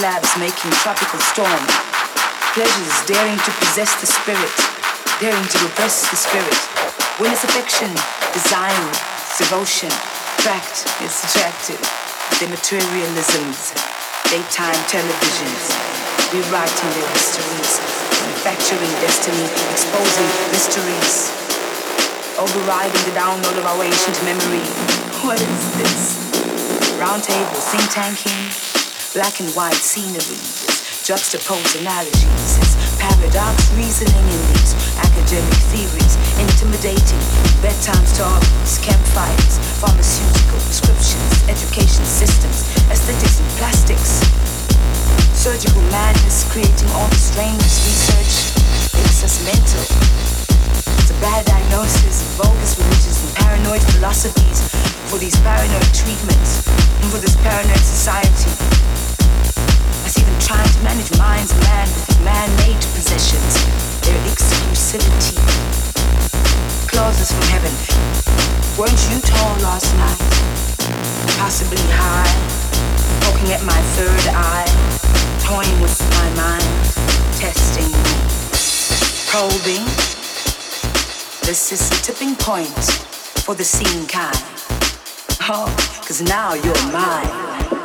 Science labs making tropical storm. Pleasures daring to possess the spirit, daring to repress the spirit. When it's affection, design, devotion, tract, it's attractive. The materialisms, daytime televisions, rewriting their histories, manufacturing destiny, exposing mysteries overriding the download of our ancient memory. What is this? Round table, think tanking, black and white scenery, juxtaposed analogies, paradox reasoning in these academic theories, intimidating bedtime stories, campfires, pharmaceutical prescriptions, education systems, aesthetics and plastics. Surgical madness creating all the strangest research makes us mental It's a bad diagnosis, bogus religions, and paranoid philosophies for these paranoid treatments and for this paranoid society. See them trying to manage minds of man man-made possessions, their exclusivity. Clauses from heaven. Weren't you tall last night? Possibly high, poking at my third eye, toying with my mind, testing me, probing this is the tipping point for the scene kind. Oh, cause now you're mine.